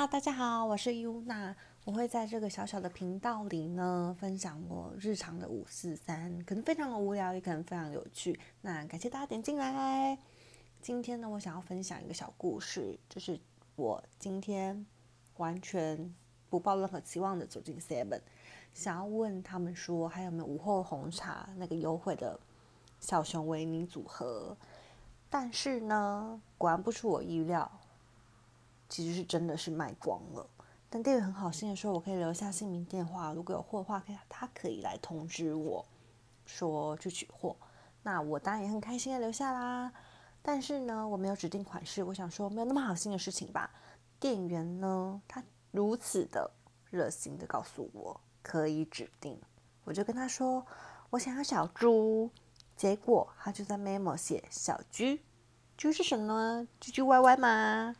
哈，大家好，我是优娜。我会在这个小小的频道里呢，分享我日常的五四三，可能非常的无聊，也可能非常有趣。那感谢大家点进来。今天呢，我想要分享一个小故事，就是我今天完全不抱任何期望的走进 Seven，想要问他们说还有没有午后红茶那个优惠的小熊维尼组合。但是呢，果然不出我意料。其实是真的是卖光了，但店员很好心的说，我可以留下姓名电话，如果有货的话，可以他可以来通知我，说去取货。那我当然也很开心的留下啦。但是呢，我没有指定款式，我想说没有那么好心的事情吧。店员呢，他如此的热心的告诉我可以指定，我就跟他说我想要小猪，结果他就在 memo 写小猪，猪是什么？唧唧歪歪吗？